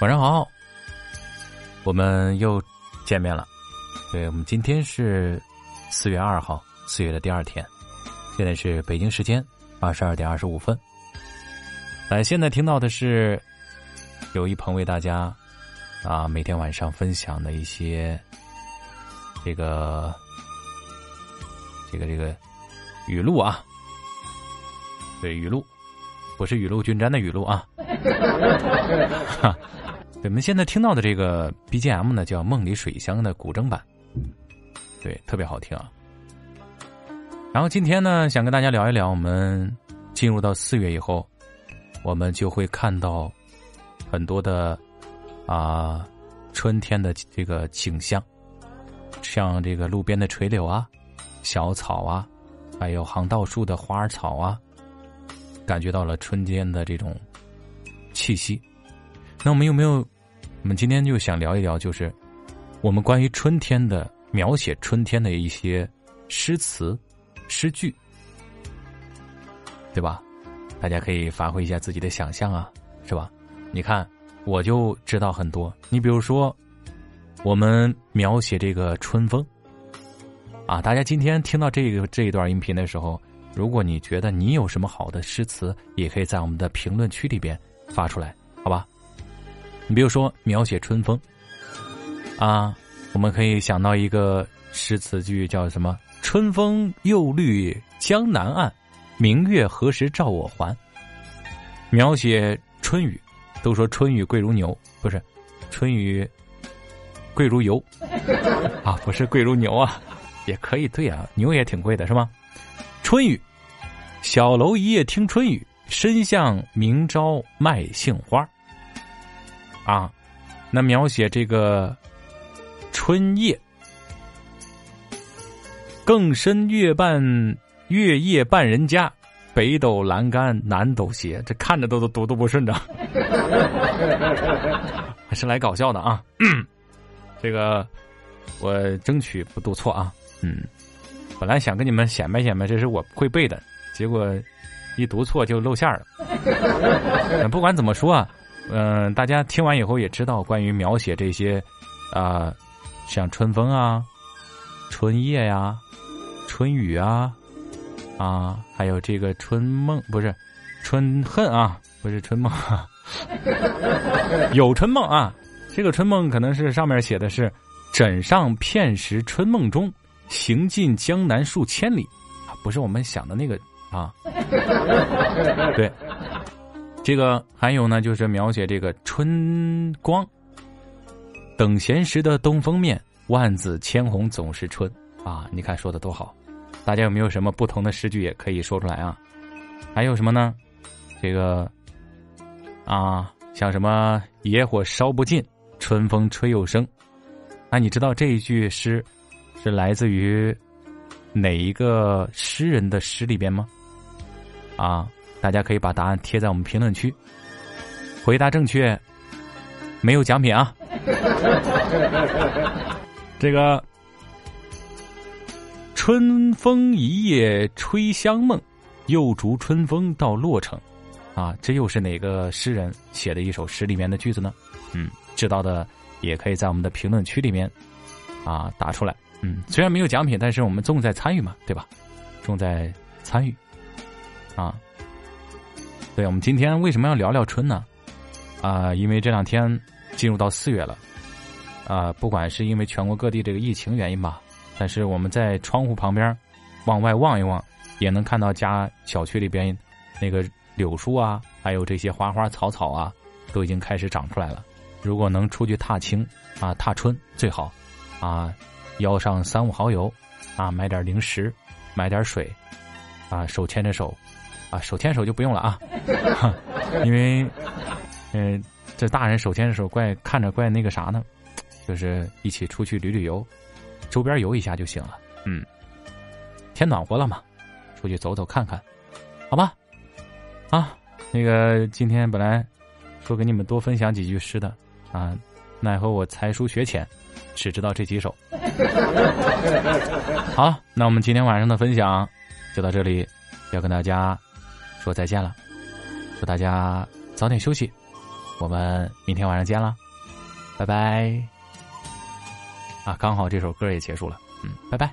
晚上好，我们又见面了。对我们今天是四月二号，四月的第二天，现在是北京时间二十二点二十五分。来，现在听到的是有一鹏为大家啊每天晚上分享的一些这个这个这个语录啊，对语录，不是雨露均沾的雨露啊。我们现在听到的这个 BGM 呢，叫《梦里水乡》的古筝版，对，特别好听啊。然后今天呢，想跟大家聊一聊，我们进入到四月以后，我们就会看到很多的啊春天的这个景象，像这个路边的垂柳啊、小草啊，还有行道树的花草啊，感觉到了春天的这种气息。那我们有没有？我们今天就想聊一聊，就是我们关于春天的描写，春天的一些诗词、诗句，对吧？大家可以发挥一下自己的想象啊，是吧？你看，我就知道很多。你比如说，我们描写这个春风啊，大家今天听到这个这一段音频的时候，如果你觉得你有什么好的诗词，也可以在我们的评论区里边发出来，好吧？你比如说描写春风，啊，我们可以想到一个诗词句叫什么？“春风又绿江南岸，明月何时照我还？”描写春雨，都说春雨贵如牛，不是，春雨贵如油，啊，不是贵如牛啊，也可以对啊，牛也挺贵的是吗？春雨，小楼一夜听春雨，深巷明朝卖杏花。啊，那描写这个春夜，更深月半月夜半人家，北斗阑干南斗斜，这看着都都读都不顺畅，还是来搞笑的啊！这个我争取不读错啊。嗯，本来想跟你们显摆显摆，这是我会背的，结果一读错就露馅了。不管怎么说啊。嗯，大家听完以后也知道，关于描写这些，啊，像春风啊、春夜呀、春雨啊，啊，还有这个春梦，不是春恨啊，不是春梦，有春梦啊。这个春梦可能是上面写的是“枕上片时春梦中，行尽江南数千里”，不是我们想的那个啊。对。这个还有呢，就是描写这个春光。等闲时的东风面，万紫千红总是春啊！你看说的多好，大家有没有什么不同的诗句也可以说出来啊？还有什么呢？这个啊，像什么野火烧不尽，春风吹又生。那你知道这一句诗是来自于哪一个诗人的诗里边吗？啊？大家可以把答案贴在我们评论区，回答正确没有奖品啊！这个春风一夜吹香梦，又逐春风到洛城，啊，这又是哪个诗人写的一首诗里面的句子呢？嗯，知道的也可以在我们的评论区里面啊打出来。嗯，虽然没有奖品，但是我们重在参与嘛，对吧？重在参与啊。对，我们今天为什么要聊聊春呢？啊，因为这两天进入到四月了，啊，不管是因为全国各地这个疫情原因吧，但是我们在窗户旁边往外望一望，也能看到家小区里边那个柳树啊，还有这些花花草草啊，都已经开始长出来了。如果能出去踏青啊，踏春最好啊，邀上三五好友啊，买点零食，买点水，啊，手牵着手。啊，手牵手就不用了啊，因为，嗯，这大人手牵着手怪看着怪那个啥呢，就是一起出去旅旅游，周边游一下就行了。嗯，天暖和了嘛，出去走走看看，好吧？啊，那个今天本来说给你们多分享几句诗的啊，奈何我才疏学浅，只知道这几首。好，那我们今天晚上的分享就到这里，要跟大家。说再见了，祝大家早点休息，我们明天晚上见了，拜拜。啊，刚好这首歌也结束了，嗯，拜拜。